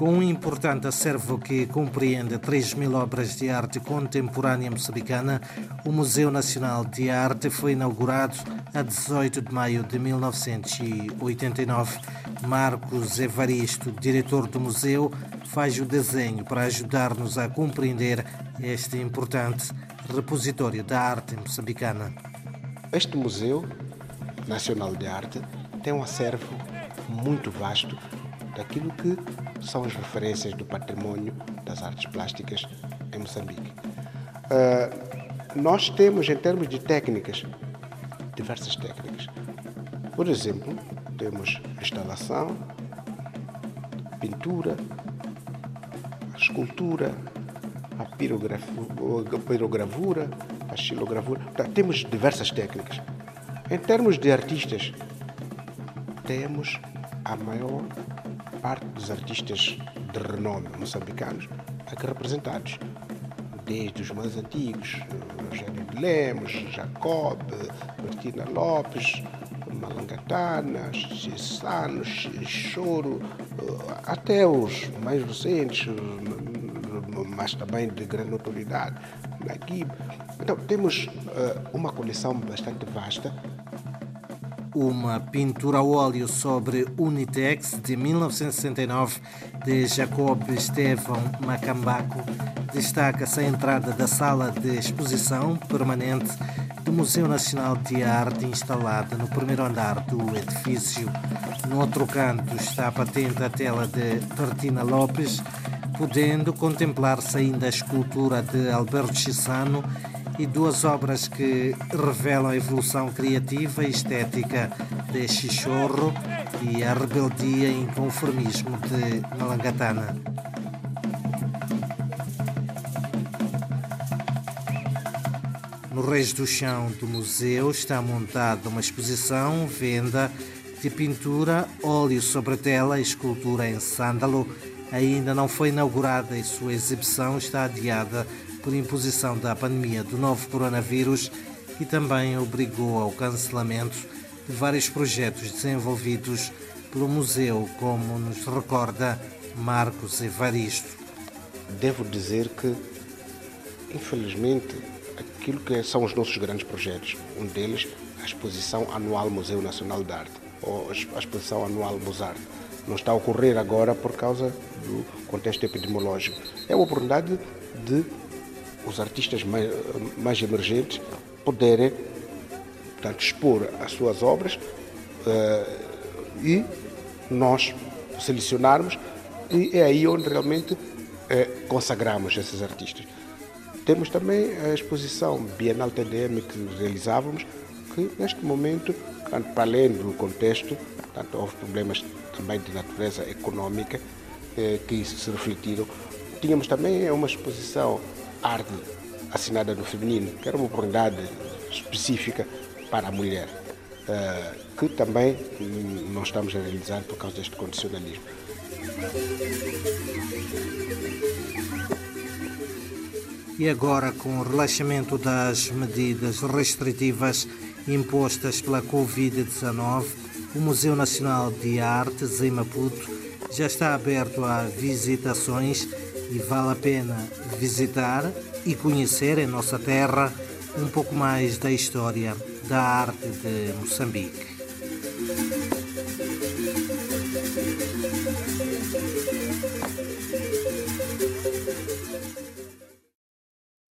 Com um importante acervo que compreende 3 mil obras de arte contemporânea moçambicana, o Museu Nacional de Arte foi inaugurado a 18 de maio de 1989. Marcos Evaristo, diretor do museu, faz o desenho para ajudar-nos a compreender este importante repositório da arte moçambicana. Este Museu Nacional de Arte tem um acervo muito vasto daquilo que são as referências do patrimônio das artes plásticas em Moçambique. Uh, nós temos, em termos de técnicas, diversas técnicas. Por exemplo, temos instalação, pintura, a escultura, a pirogravura, a xilogravura. Temos diversas técnicas. Em termos de artistas, temos a maior parte dos artistas de renome moçambicanos aqui representados, desde os mais antigos, Eugênio de Lemos, Jacob, Martina Lopes, Malangatana, Chissano, Choro, até os mais recentes, mas também de grande notoriedade, Naguib. Então, temos uma coleção bastante vasta uma pintura a óleo sobre Unitex de 1969 de Jacob Estevão Macambaco destaca-se a entrada da sala de exposição permanente do Museu Nacional de Arte instalada no primeiro andar do edifício. No outro canto está patente a tela de Bertina Lopes, podendo contemplar-se ainda a escultura de Alberto Chissano e duas obras que revelam a evolução criativa e estética de Xixorro e a rebeldia e inconformismo de Malangatana. No Reis do Chão do museu está montada uma exposição, venda de pintura, óleo sobre tela e escultura em sândalo. Ainda não foi inaugurada e sua exibição está adiada por imposição da pandemia do novo coronavírus e também obrigou ao cancelamento de vários projetos desenvolvidos pelo museu, como nos recorda Marcos Evaristo. Devo dizer que, infelizmente, aquilo que são os nossos grandes projetos, um deles, a exposição anual Museu Nacional de Arte, ou a exposição anual Mozart, não está a ocorrer agora por causa do contexto epidemiológico. É uma oportunidade de os artistas mais, mais emergentes poderem portanto, expor as suas obras uh, e nós selecionarmos e é aí onde realmente uh, consagramos esses artistas. Temos também a exposição Bienal TDM que realizávamos, que neste momento, para além do contexto, portanto, houve problemas também de natureza econômica eh, que se refletiram. Tínhamos também uma exposição arte assinada no feminino, que era uma oportunidade específica para a mulher, eh, que também não estamos a realizar por causa deste condicionalismo. E agora, com o relaxamento das medidas restritivas impostas pela Covid-19, o Museu Nacional de Artes em Maputo já está aberto a visitações e vale a pena visitar e conhecer em nossa terra um pouco mais da história da arte de Moçambique.